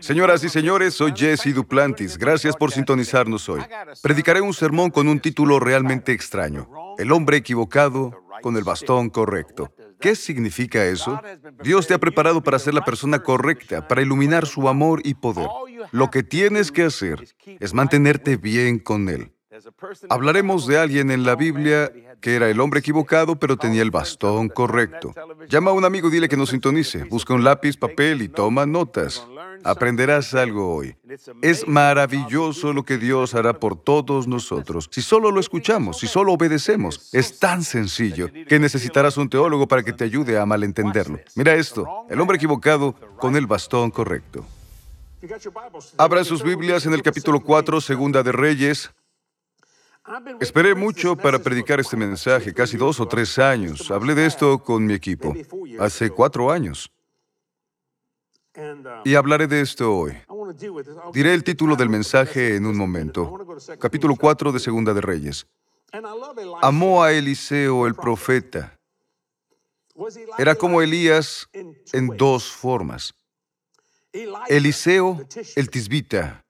Señoras y señores, soy Jesse Duplantis. Gracias por sintonizarnos hoy. Predicaré un sermón con un título realmente extraño. El hombre equivocado con el bastón correcto. ¿Qué significa eso? Dios te ha preparado para ser la persona correcta, para iluminar su amor y poder. Lo que tienes que hacer es mantenerte bien con Él. Hablaremos de alguien en la Biblia que era el hombre equivocado, pero tenía el bastón correcto. Llama a un amigo, dile que nos sintonice. Busca un lápiz, papel y toma notas. Aprenderás algo hoy. Es maravilloso lo que Dios hará por todos nosotros. Si solo lo escuchamos, si solo obedecemos, es tan sencillo que necesitarás un teólogo para que te ayude a malentenderlo. Mira esto, el hombre equivocado con el bastón correcto. Abra sus Biblias en el capítulo 4, segunda de Reyes. Esperé mucho para predicar este mensaje, casi dos o tres años. Hablé de esto con mi equipo, hace cuatro años. Y hablaré de esto hoy. Diré el título del mensaje en un momento. Capítulo 4 de Segunda de Reyes. Amó a Eliseo el profeta. Era como Elías en dos formas. Eliseo, el tisbita,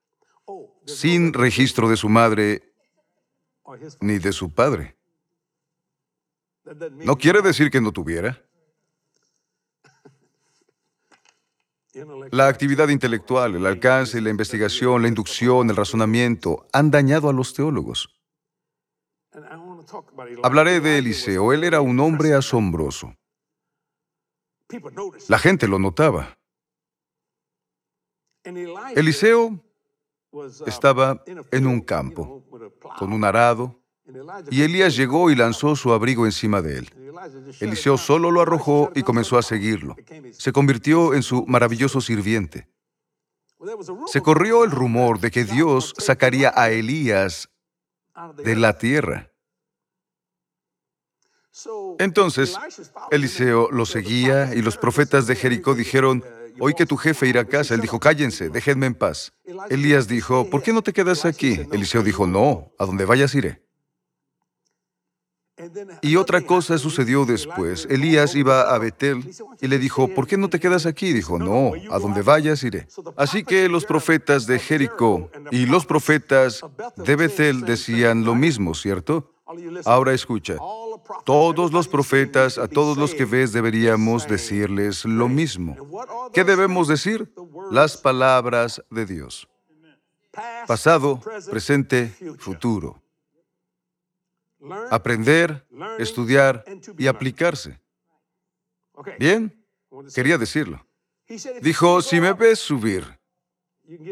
sin registro de su madre ni de su padre. No quiere decir que no tuviera. La actividad intelectual, el alcance, la investigación, la inducción, el razonamiento han dañado a los teólogos. Hablaré de Eliseo. Él era un hombre asombroso. La gente lo notaba. Eliseo estaba en un campo con un arado y Elías llegó y lanzó su abrigo encima de él. Eliseo solo lo arrojó y comenzó a seguirlo. Se convirtió en su maravilloso sirviente. Se corrió el rumor de que Dios sacaría a Elías de la tierra. Entonces, Eliseo lo seguía y los profetas de Jericó dijeron, Hoy que tu jefe irá a casa, él dijo, cállense, déjenme en paz. Elías dijo, ¿por qué no te quedas aquí? Eliseo dijo, no, a donde vayas iré. Y otra cosa sucedió después. Elías iba a Betel y le dijo, ¿por qué no te quedas aquí? Dijo, no, a donde vayas iré. Así que los profetas de Jericó y los profetas de Betel decían lo mismo, ¿cierto? Ahora escucha, todos los profetas, a todos los que ves, deberíamos decirles lo mismo. ¿Qué debemos decir? Las palabras de Dios. Pasado, presente, futuro. Aprender, estudiar y aplicarse. Bien, quería decirlo. Dijo, si me ves subir,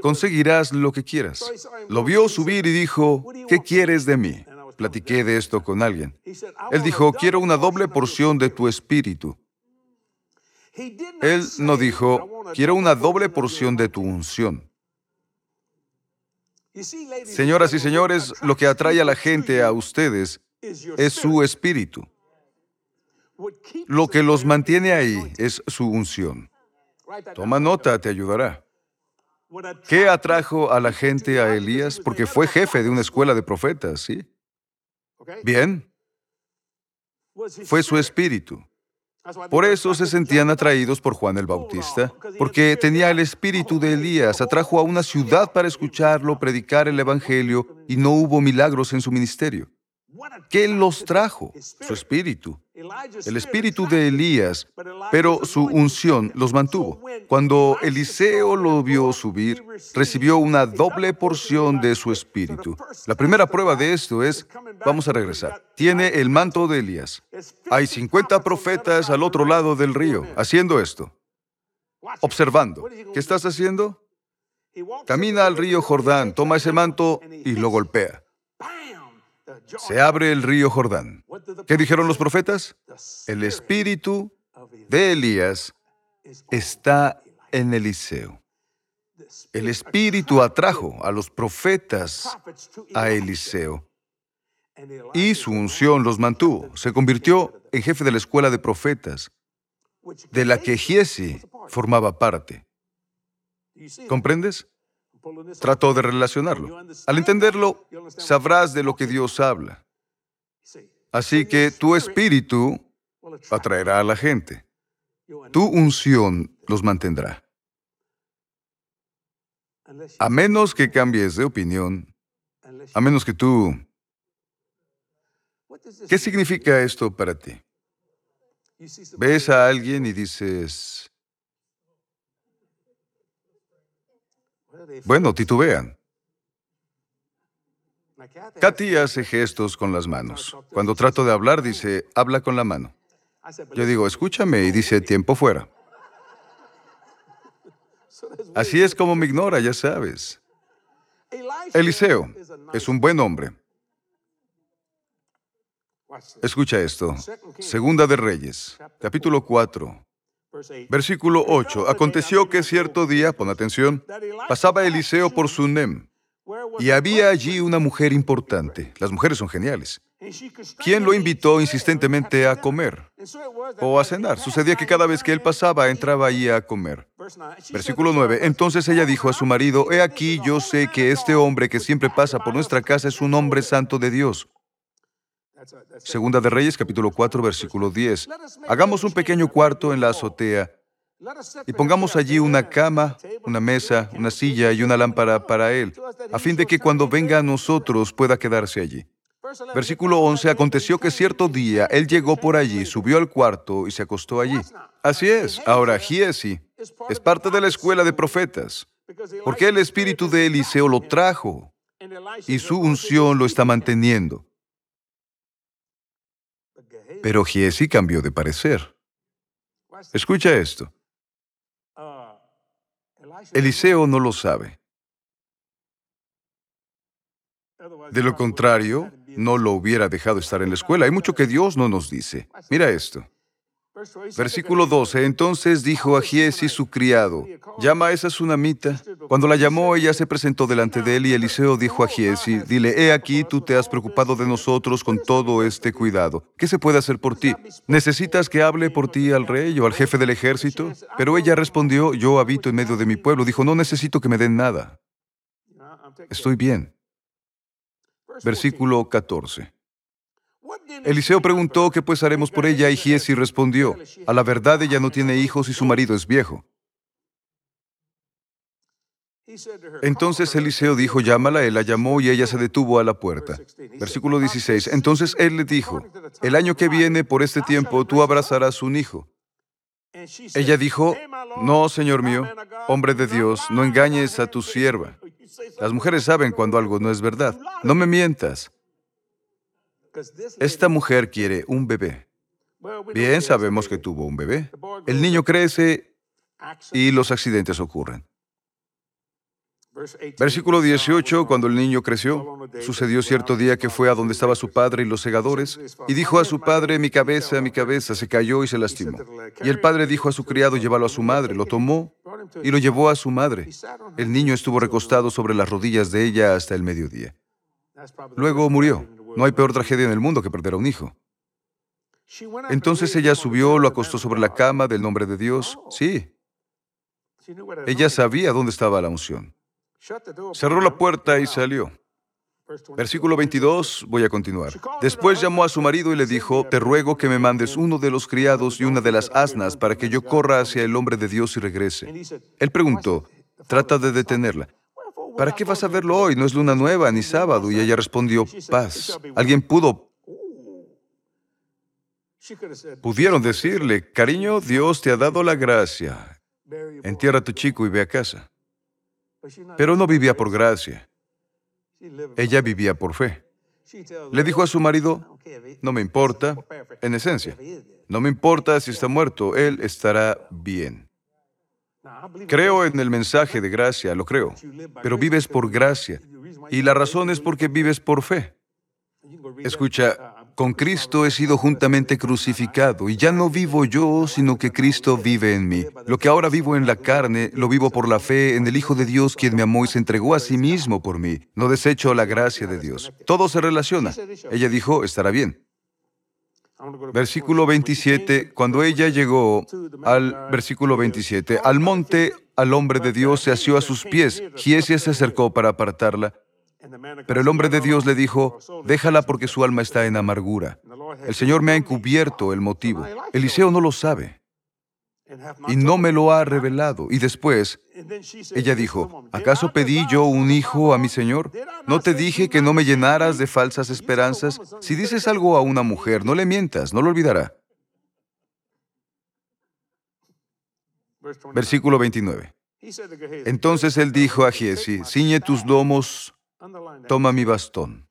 conseguirás lo que quieras. Lo vio subir y dijo, ¿qué quieres de mí? Platiqué de esto con alguien. Él dijo, quiero una doble porción de tu espíritu. Él no dijo, quiero una doble porción de tu unción. Señoras y señores, lo que atrae a la gente a ustedes es su espíritu. Lo que los mantiene ahí es su unción. Toma nota, te ayudará. ¿Qué atrajo a la gente a Elías? Porque fue jefe de una escuela de profetas, ¿sí? Bien. Fue su espíritu. Por eso se sentían atraídos por Juan el Bautista, porque tenía el espíritu de Elías, atrajo a una ciudad para escucharlo, predicar el Evangelio, y no hubo milagros en su ministerio. ¿Qué los trajo? Su espíritu. El espíritu de Elías, pero su unción los mantuvo. Cuando Eliseo lo vio subir, recibió una doble porción de su espíritu. La primera prueba de esto es, vamos a regresar, tiene el manto de Elías. Hay 50 profetas al otro lado del río haciendo esto, observando. ¿Qué estás haciendo? Camina al río Jordán, toma ese manto y lo golpea. Se abre el río Jordán. ¿Qué dijeron los profetas? El espíritu de Elías está en Eliseo. El espíritu atrajo a los profetas a Eliseo y su unción los mantuvo. Se convirtió en jefe de la escuela de profetas, de la que Giesi formaba parte. ¿Comprendes? Trato de relacionarlo. Al entenderlo, sabrás de lo que Dios habla. Así que tu espíritu atraerá a la gente. Tu unción los mantendrá. A menos que cambies de opinión, a menos que tú... ¿Qué significa esto para ti? Ves a alguien y dices, bueno, titubean. Katy hace gestos con las manos. Cuando trato de hablar, dice, habla con la mano. Yo digo, escúchame, y dice, tiempo fuera. Así es como me ignora, ya sabes. Eliseo es un buen hombre. Escucha esto. Segunda de Reyes, capítulo 4, versículo 8. Aconteció que cierto día, pon atención, pasaba Eliseo por Sunem, y había allí una mujer importante. Las mujeres son geniales. ¿Quién lo invitó insistentemente a comer o a cenar? Sucedía que cada vez que él pasaba, entraba allí a comer. Versículo 9. Entonces ella dijo a su marido, He aquí, yo sé que este hombre que siempre pasa por nuestra casa es un hombre santo de Dios. Segunda de Reyes, capítulo 4, versículo 10. Hagamos un pequeño cuarto en la azotea y pongamos allí una cama, una mesa, una silla y una lámpara para él, a fin de que cuando venga a nosotros pueda quedarse allí. Versículo 11, aconteció que cierto día él llegó por allí, subió al cuarto y se acostó allí. Así es, ahora Giesi es parte de la escuela de profetas, porque el espíritu de Eliseo lo trajo y su unción lo está manteniendo. Pero Giesi cambió de parecer. Escucha esto. Eliseo no lo sabe. De lo contrario, no lo hubiera dejado estar en la escuela. Hay mucho que Dios no nos dice. Mira esto. Versículo 12. Entonces dijo a Giesi su criado, llama a esa tsunamita. Cuando la llamó, ella se presentó delante de él y Eliseo dijo a Giesi, dile, he aquí, tú te has preocupado de nosotros con todo este cuidado. ¿Qué se puede hacer por ti? ¿Necesitas que hable por ti al rey o al jefe del ejército? Pero ella respondió, yo habito en medio de mi pueblo. Dijo, no necesito que me den nada. Estoy bien. Versículo 14. Eliseo preguntó qué pues haremos por ella y Giesi respondió, a la verdad ella no tiene hijos y su marido es viejo. Entonces Eliseo dijo, llámala, él la llamó y ella se detuvo a la puerta. Versículo 16. Entonces él le dijo, el año que viene, por este tiempo, tú abrazarás un hijo. Ella dijo, no, Señor mío, hombre de Dios, no engañes a tu sierva. Las mujeres saben cuando algo no es verdad. No me mientas. Esta mujer quiere un bebé. Bien, sabemos que tuvo un bebé. El niño crece y los accidentes ocurren. Versículo 18, cuando el niño creció, sucedió cierto día que fue a donde estaba su padre y los segadores, y dijo a su padre, mi cabeza, mi cabeza, se cayó y se lastimó. Y el padre dijo a su criado, llévalo a su madre, lo tomó y lo llevó a su madre. El niño estuvo recostado sobre las rodillas de ella hasta el mediodía. Luego murió. No hay peor tragedia en el mundo que perder a un hijo. Entonces ella subió, lo acostó sobre la cama del nombre de Dios. Sí. Ella sabía dónde estaba la unción. Cerró la puerta y salió. Versículo 22, voy a continuar. Después llamó a su marido y le dijo, te ruego que me mandes uno de los criados y una de las asnas para que yo corra hacia el hombre de Dios y regrese. Él preguntó, trata de detenerla. ¿Para qué vas a verlo hoy? No es luna nueva ni sábado. Y ella respondió, paz. Alguien pudo... Pudieron decirle, cariño, Dios te ha dado la gracia. Entierra a tu chico y ve a casa. Pero no vivía por gracia. Ella vivía por fe. Le dijo a su marido, no me importa, en esencia, no me importa si está muerto, él estará bien. Creo en el mensaje de gracia, lo creo, pero vives por gracia. Y la razón es porque vives por fe. Escucha, con Cristo he sido juntamente crucificado y ya no vivo yo, sino que Cristo vive en mí. Lo que ahora vivo en la carne, lo vivo por la fe en el Hijo de Dios, quien me amó y se entregó a sí mismo por mí. No desecho la gracia de Dios. Todo se relaciona. Ella dijo, estará bien. Versículo 27, cuando ella llegó al versículo 27, al monte, al hombre de Dios se asió a sus pies. Giesia se acercó para apartarla. Pero el hombre de Dios le dijo, déjala porque su alma está en amargura. El Señor me ha encubierto el motivo. Eliseo no lo sabe. Y no me lo ha revelado. Y después ella dijo, ¿acaso pedí yo un hijo a mi Señor? ¿No te dije que no me llenaras de falsas esperanzas? Si dices algo a una mujer, no le mientas, no lo olvidará. Versículo 29. Entonces él dijo a Giesi, ciñe tus lomos, toma mi bastón.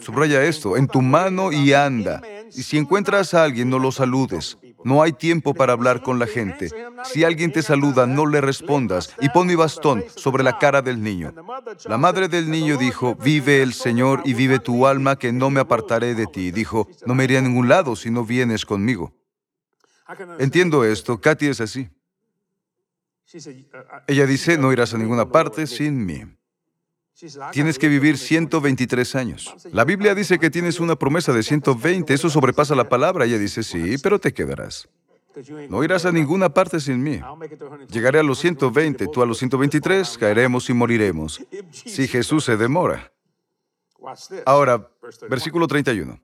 Subraya esto, en tu mano y anda. Y si encuentras a alguien, no lo saludes. No hay tiempo para hablar con la gente. Si alguien te saluda, no le respondas. Y pon mi bastón sobre la cara del niño. La madre del niño dijo, vive el Señor y vive tu alma, que no me apartaré de ti. Dijo, no me iré a ningún lado si no vienes conmigo. Entiendo esto, Katy es así. Ella dice, no irás a ninguna parte sin mí. Tienes que vivir 123 años. La Biblia dice que tienes una promesa de 120, eso sobrepasa la palabra. Ella dice, sí, pero te quedarás. No irás a ninguna parte sin mí. Llegaré a los 120, tú a los 123, caeremos y moriremos. Si Jesús se demora. Ahora, versículo 31.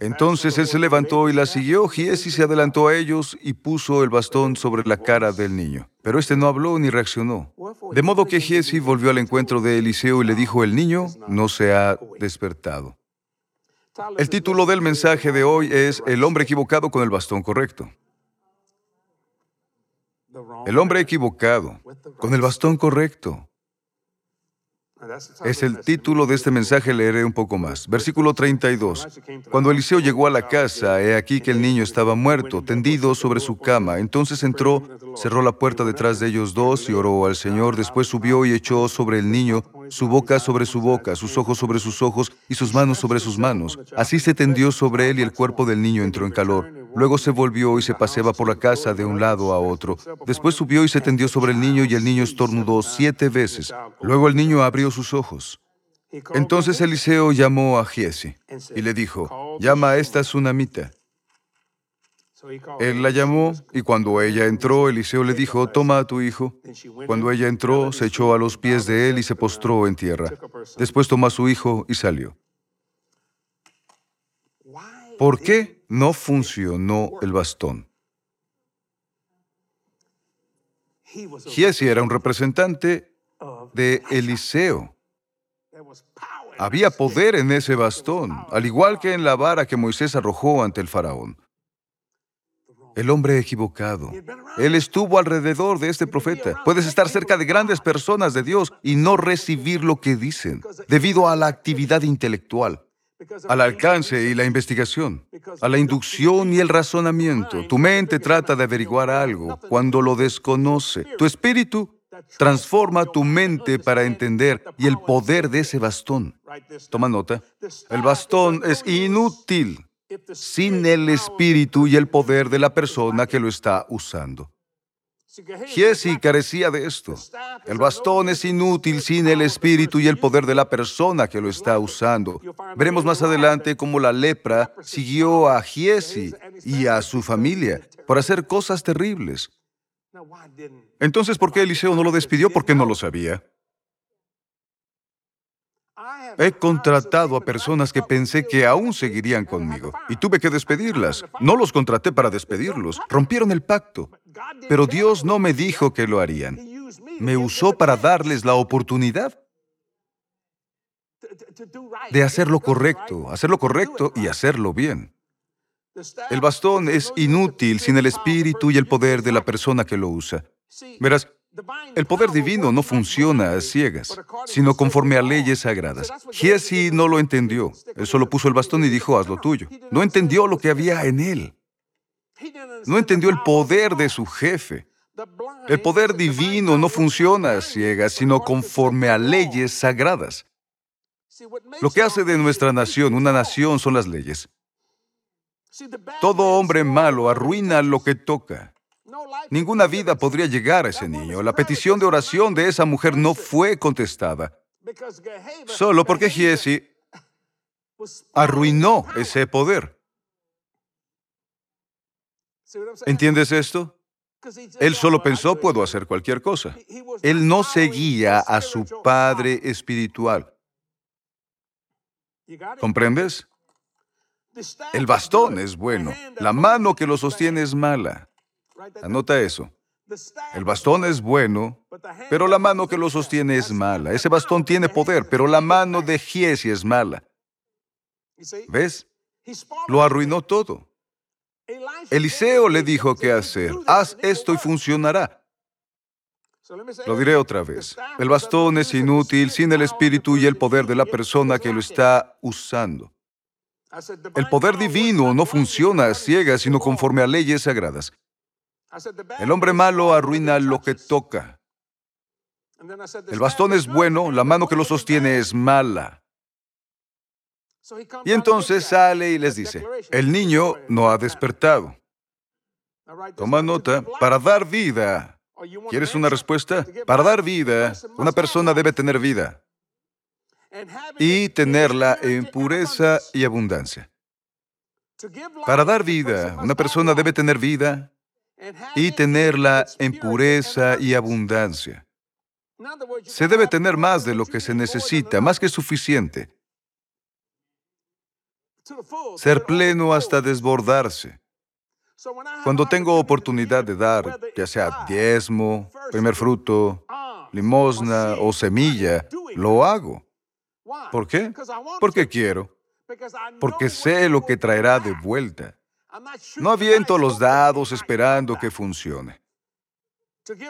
Entonces él se levantó y la siguió. Giesi se adelantó a ellos y puso el bastón sobre la cara del niño. Pero este no habló ni reaccionó. De modo que Giesi volvió al encuentro de Eliseo y le dijo, el niño no se ha despertado. El título del mensaje de hoy es El hombre equivocado con el bastón correcto. El hombre equivocado con el bastón correcto. Es el título de este mensaje, leeré un poco más. Versículo 32. Cuando Eliseo llegó a la casa, he aquí que el niño estaba muerto, tendido sobre su cama. Entonces entró, cerró la puerta detrás de ellos dos y oró al Señor. Después subió y echó sobre el niño su boca sobre su boca, sus ojos sobre sus ojos y sus manos sobre sus manos. Así se tendió sobre él y el cuerpo del niño entró en calor. Luego se volvió y se paseaba por la casa de un lado a otro. Después subió y se tendió sobre el niño y el niño estornudó siete veces. Luego el niño abrió sus ojos. Entonces Eliseo llamó a Giesi y le dijo, llama a esta tsunamita. Él la llamó y cuando ella entró, Eliseo le dijo, toma a tu hijo. Cuando ella entró, se echó a los pies de él y se postró en tierra. Después tomó a su hijo y salió. ¿Por qué no funcionó el bastón? Giesi era un representante de Eliseo. Había poder en ese bastón, al igual que en la vara que Moisés arrojó ante el faraón. El hombre equivocado. Él estuvo alrededor de este profeta. Puedes estar cerca de grandes personas de Dios y no recibir lo que dicen, debido a la actividad intelectual al alcance y la investigación, a la inducción y el razonamiento. Tu mente trata de averiguar algo cuando lo desconoce. Tu espíritu transforma tu mente para entender y el poder de ese bastón. Toma nota. El bastón es inútil sin el espíritu y el poder de la persona que lo está usando. Giesi carecía de esto. El bastón es inútil sin el espíritu y el poder de la persona que lo está usando. Veremos más adelante cómo la lepra siguió a Giesi y a su familia por hacer cosas terribles. Entonces, ¿por qué Eliseo no lo despidió? Porque no lo sabía. He contratado a personas que pensé que aún seguirían conmigo y tuve que despedirlas. No los contraté para despedirlos. Rompieron el pacto. Pero Dios no me dijo que lo harían. Me usó para darles la oportunidad de hacer lo correcto, hacer lo correcto y hacerlo bien. El bastón es inútil sin el espíritu y el poder de la persona que lo usa. Verás, el poder divino no funciona a ciegas, sino conforme a leyes sagradas. Giesi no lo entendió. Él solo puso el bastón y dijo, haz lo tuyo. No entendió lo que había en él. No entendió el poder de su jefe. El poder divino no funciona a ciegas, sino conforme a leyes sagradas. Lo que hace de nuestra nación una nación son las leyes. Todo hombre malo arruina lo que toca. Ninguna vida podría llegar a ese niño. La petición de oración de esa mujer no fue contestada. Solo porque Giesi arruinó ese poder. ¿Entiendes esto? Él solo pensó, puedo hacer cualquier cosa. Él no seguía a su padre espiritual. ¿Comprendes? El bastón es bueno, la mano que lo sostiene es mala. Anota eso. El bastón es bueno, pero la mano que lo sostiene es mala. Ese bastón tiene poder, pero la mano de Giesi es mala. ¿Ves? Lo arruinó todo. Eliseo le dijo qué hacer. Haz esto y funcionará. Lo diré otra vez. El bastón es inútil sin el espíritu y el poder de la persona que lo está usando. El poder divino no funciona a ciegas, sino conforme a leyes sagradas. El hombre malo arruina lo que toca. El bastón es bueno, la mano que lo sostiene es mala. Y entonces sale y les dice, el niño no ha despertado. Toma nota, para dar vida. ¿Quieres una respuesta? Para dar vida, una persona debe tener vida y tenerla en pureza y abundancia. Para dar vida, una persona debe tener vida y tenerla en pureza y abundancia. Se debe tener más de lo que se necesita, más que suficiente. Ser pleno hasta desbordarse. Cuando tengo oportunidad de dar, ya sea diezmo, primer fruto, limosna o semilla, lo hago. ¿Por qué? Porque quiero. Porque sé lo que traerá de vuelta. No aviento los dados esperando que funcione.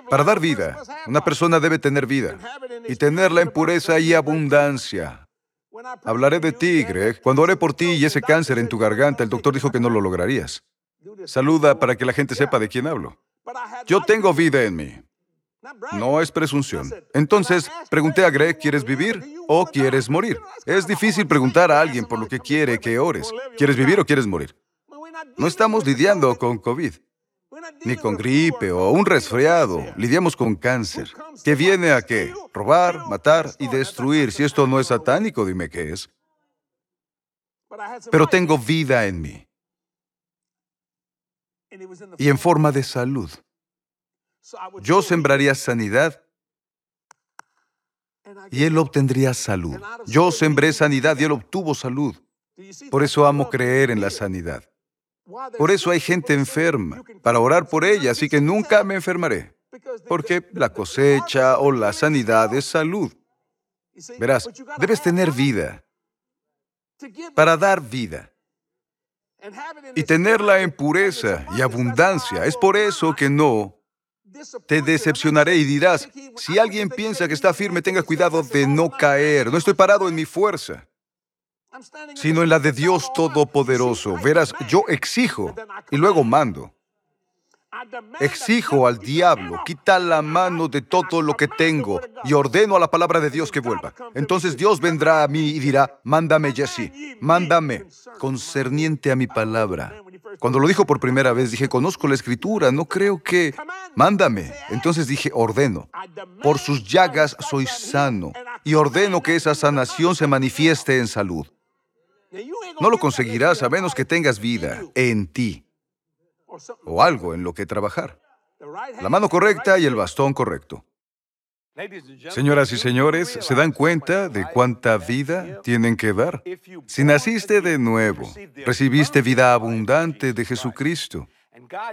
Para dar vida, una persona debe tener vida y tenerla en pureza y abundancia. Hablaré de ti, Greg. Cuando oré por ti y ese cáncer en tu garganta, el doctor dijo que no lo lograrías. Saluda para que la gente sepa de quién hablo. Yo tengo vida en mí. No es presunción. Entonces, pregunté a Greg, ¿quieres vivir o quieres morir? Es difícil preguntar a alguien por lo que quiere que ores. ¿Quieres vivir o quieres morir? No estamos lidiando con COVID, ni con gripe o un resfriado. Lidiamos con cáncer. ¿Qué viene a qué? Robar, matar y destruir. Si esto no es satánico, dime qué es. Pero tengo vida en mí. Y en forma de salud. Yo sembraría sanidad y él obtendría salud. Yo sembré sanidad y él obtuvo salud. Por eso amo creer en la sanidad. Por eso hay gente enferma, para orar por ella, así que nunca me enfermaré. Porque la cosecha o la sanidad es salud. Verás, debes tener vida para dar vida y tenerla en pureza y abundancia. Es por eso que no te decepcionaré y dirás, si alguien piensa que está firme, tenga cuidado de no caer. No estoy parado en mi fuerza sino en la de Dios Todopoderoso. Verás, yo exijo y luego mando. Exijo al diablo, quita la mano de todo lo que tengo y ordeno a la palabra de Dios que vuelva. Entonces Dios vendrá a mí y dirá, mándame Jesse, mándame, concerniente a mi palabra. Cuando lo dijo por primera vez, dije, conozco la escritura, no creo que... Mándame. Entonces dije, ordeno. Por sus llagas soy sano y ordeno que esa sanación se manifieste en salud. No lo conseguirás a menos que tengas vida en ti o algo en lo que trabajar. La mano correcta y el bastón correcto. Señoras y señores, ¿se dan cuenta de cuánta vida tienen que dar? Si naciste de nuevo, recibiste vida abundante de Jesucristo.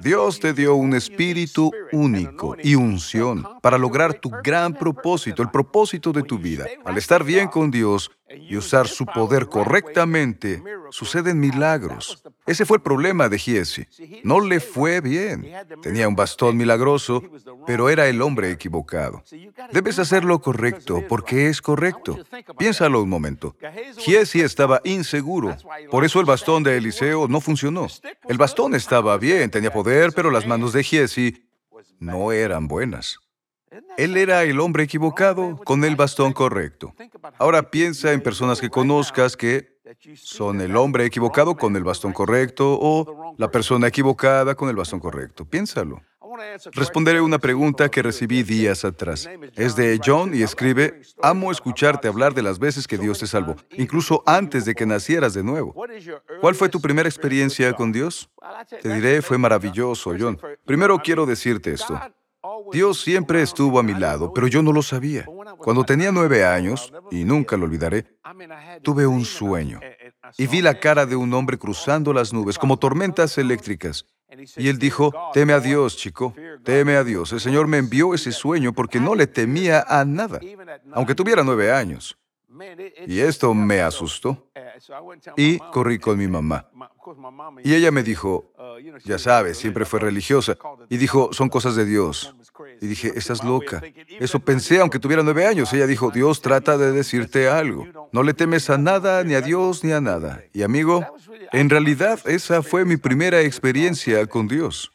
Dios te dio un espíritu único y unción para lograr tu gran propósito, el propósito de tu vida. Al estar bien con Dios y usar su poder correctamente, suceden milagros. Ese fue el problema de Giesi. No le fue bien. Tenía un bastón milagroso, pero era el hombre equivocado. Debes hacer lo correcto porque es correcto. Piénsalo un momento. Giesi estaba inseguro. Por eso el bastón de Eliseo no funcionó. El bastón estaba bien, tenía poder, pero las manos de Giesi no eran buenas. Él era el hombre equivocado con el bastón correcto. Ahora piensa en personas que conozcas que son el hombre equivocado con el bastón correcto o la persona equivocada con el bastón correcto. Piénsalo. Responderé una pregunta que recibí días atrás. Es de John y escribe, amo escucharte hablar de las veces que Dios te salvó, incluso antes de que nacieras de nuevo. ¿Cuál fue tu primera experiencia con Dios? Te diré, fue maravilloso, John. Primero quiero decirte esto. Dios siempre estuvo a mi lado, pero yo no lo sabía. Cuando tenía nueve años, y nunca lo olvidaré, tuve un sueño y vi la cara de un hombre cruzando las nubes como tormentas eléctricas. Y él dijo, teme a Dios, chico, teme a Dios. El Señor me envió ese sueño porque no le temía a nada, aunque tuviera nueve años. Y esto me asustó. Y corrí con mi mamá. Y ella me dijo, ya sabes, siempre fue religiosa, y dijo, son cosas de Dios. Y dije, estás loca. Eso pensé, aunque tuviera nueve años. Ella dijo, Dios trata de decirte algo. No le temes a nada, ni a Dios, ni a nada. Y amigo, en realidad esa fue mi primera experiencia con Dios.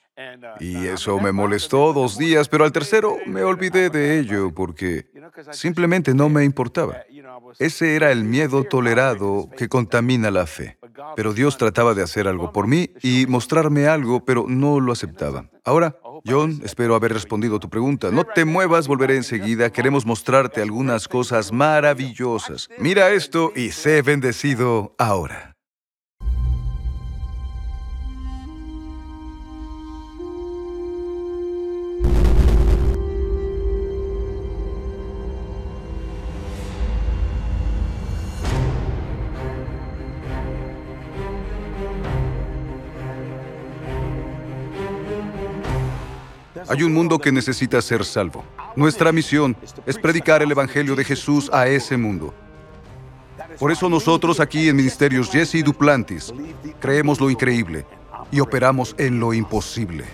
Y eso me molestó dos días, pero al tercero me olvidé de ello porque simplemente no me importaba. Ese era el miedo tolerado que contamina la fe. Pero Dios trataba de hacer algo por mí y mostrarme algo, pero no lo aceptaba. Ahora, John, espero haber respondido a tu pregunta. No te muevas, volveré enseguida. Queremos mostrarte algunas cosas maravillosas. Mira esto y sé bendecido ahora. Hay un mundo que necesita ser salvo. Nuestra misión es predicar el Evangelio de Jesús a ese mundo. Por eso nosotros aquí en Ministerios Jesse Duplantis creemos lo increíble y operamos en lo imposible.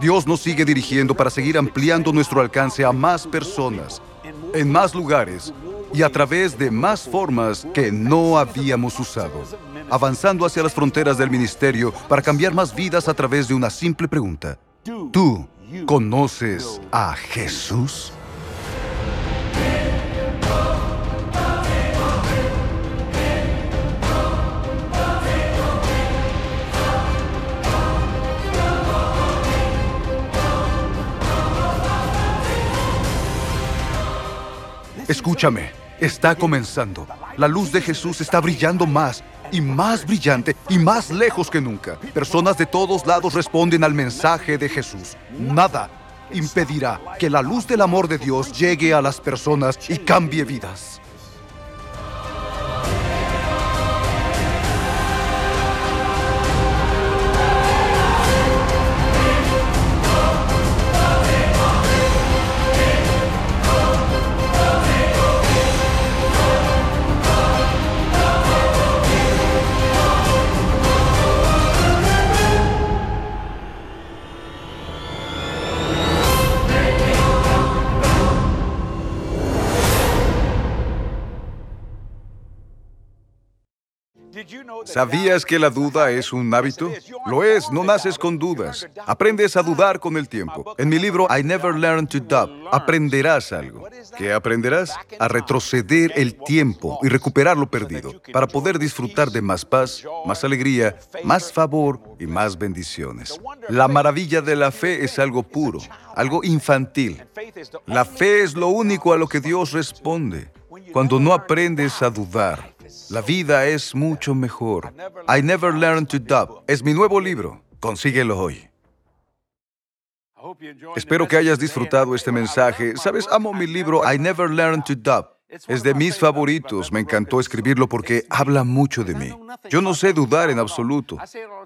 Dios nos sigue dirigiendo para seguir ampliando nuestro alcance a más personas, en más lugares y a través de más formas que no habíamos usado, avanzando hacia las fronteras del ministerio para cambiar más vidas a través de una simple pregunta. ¿Tú ¿Conoces a Jesús? Escúchame, está comenzando. La luz de Jesús está brillando más y más brillante y más lejos que nunca. Personas de todos lados responden al mensaje de Jesús. Nada impedirá que la luz del amor de Dios llegue a las personas y cambie vidas. ¿Sabías que la duda es un hábito? Lo es, no naces con dudas. Aprendes a dudar con el tiempo. En mi libro I Never Learned to Doubt, aprenderás algo. ¿Qué aprenderás? A retroceder el tiempo y recuperar lo perdido, para poder disfrutar de más paz, más alegría, más favor y más bendiciones. La maravilla de la fe es algo puro, algo infantil. La fe es lo único a lo que Dios responde. Cuando no aprendes a dudar, la vida es mucho mejor. I Never Learned to Doubt es mi nuevo libro. Consíguelo hoy. Espero que hayas disfrutado este mensaje. Sabes, amo mi libro I Never Learned to Doubt. Es de mis favoritos. Me encantó escribirlo porque habla mucho de mí. Yo no sé dudar en absoluto.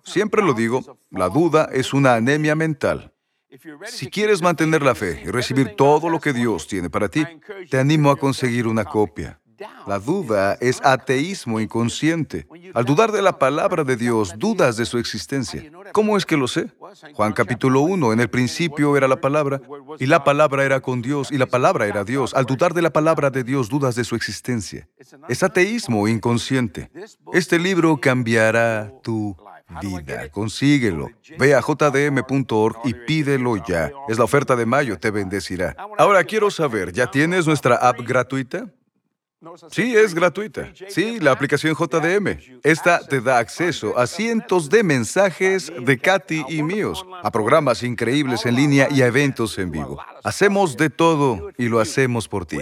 Siempre lo digo, la duda es una anemia mental. Si quieres mantener la fe y recibir todo lo que Dios tiene para ti, te animo a conseguir una copia. La duda es ateísmo inconsciente. Al dudar de la palabra de Dios, dudas de su existencia. ¿Cómo es que lo sé? Juan capítulo 1, en el principio era la palabra, y la palabra era con Dios, y la palabra era Dios. Al dudar de la palabra de Dios, dudas de su existencia. Es ateísmo inconsciente. Este libro cambiará tu vida. Consíguelo. Ve a jdm.org y pídelo ya. Es la oferta de mayo, te bendecirá. Ahora quiero saber, ¿ya tienes nuestra app gratuita? Sí, es gratuita. Sí, la aplicación JDM. Esta te da acceso a cientos de mensajes de Katy y míos, a programas increíbles en línea y a eventos en vivo. Hacemos de todo y lo hacemos por ti.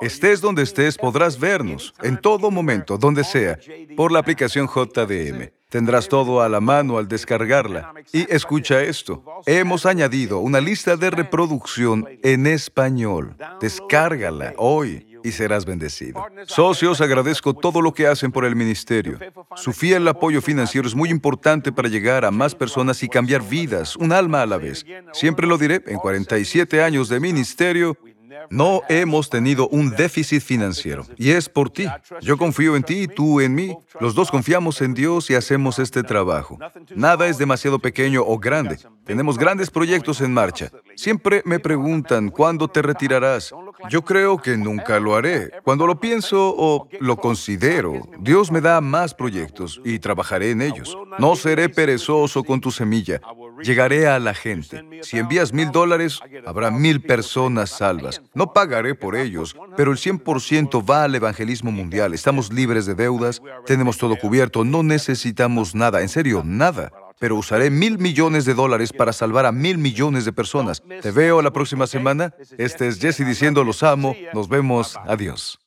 Estés donde estés, podrás vernos en todo momento, donde sea, por la aplicación JDM. Tendrás todo a la mano al descargarla. Y escucha esto. Hemos añadido una lista de reproducción en español. Descárgala hoy y serás bendecido. Socios, agradezco todo lo que hacen por el ministerio. Su fiel apoyo financiero es muy importante para llegar a más personas y cambiar vidas, un alma a la vez. Siempre lo diré, en 47 años de ministerio, no hemos tenido un déficit financiero y es por ti. Yo confío en ti y tú en mí. Los dos confiamos en Dios y hacemos este trabajo. Nada es demasiado pequeño o grande. Tenemos grandes proyectos en marcha. Siempre me preguntan, ¿cuándo te retirarás? Yo creo que nunca lo haré. Cuando lo pienso o lo considero, Dios me da más proyectos y trabajaré en ellos. No seré perezoso con tu semilla. Llegaré a la gente. Si envías mil dólares, habrá mil personas salvas. No pagaré por ellos, pero el 100% va al evangelismo mundial. Estamos libres de deudas, tenemos todo cubierto, no necesitamos nada, en serio, nada pero usaré mil millones de dólares para salvar a mil millones de personas. Te veo la próxima semana. Este es Jesse diciendo los amo. Nos vemos. Adiós.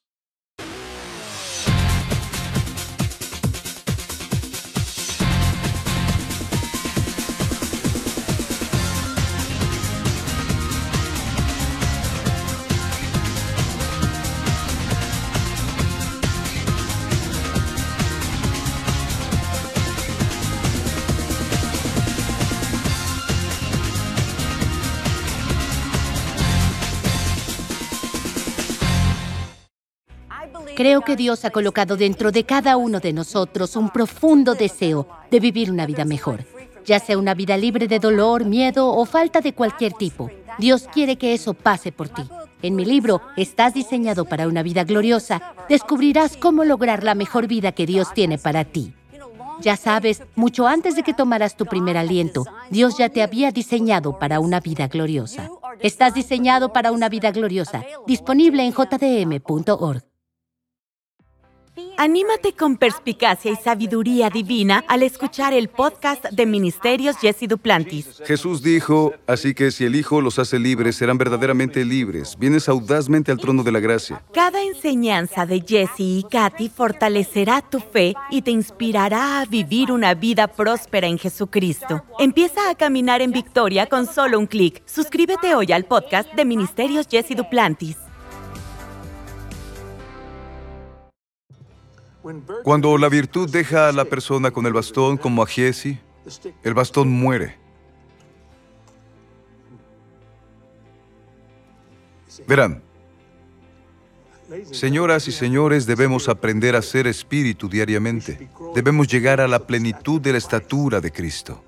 Creo que Dios ha colocado dentro de cada uno de nosotros un profundo deseo de vivir una vida mejor, ya sea una vida libre de dolor, miedo o falta de cualquier tipo. Dios quiere que eso pase por ti. En mi libro, Estás diseñado para una vida gloriosa, descubrirás cómo lograr la mejor vida que Dios tiene para ti. Ya sabes, mucho antes de que tomaras tu primer aliento, Dios ya te había diseñado para una vida gloriosa. Estás diseñado para una vida gloriosa, disponible en jdm.org. Anímate con perspicacia y sabiduría divina al escuchar el podcast de Ministerios Jesse Duplantis. Jesús dijo, así que si el Hijo los hace libres, serán verdaderamente libres. Vienes audazmente al trono de la gracia. Cada enseñanza de Jesse y Katy fortalecerá tu fe y te inspirará a vivir una vida próspera en Jesucristo. Empieza a caminar en victoria con solo un clic. Suscríbete hoy al podcast de Ministerios Jesse Duplantis. Cuando la virtud deja a la persona con el bastón como a Jesse, el bastón muere. Verán, señoras y señores, debemos aprender a ser espíritu diariamente. Debemos llegar a la plenitud de la estatura de Cristo.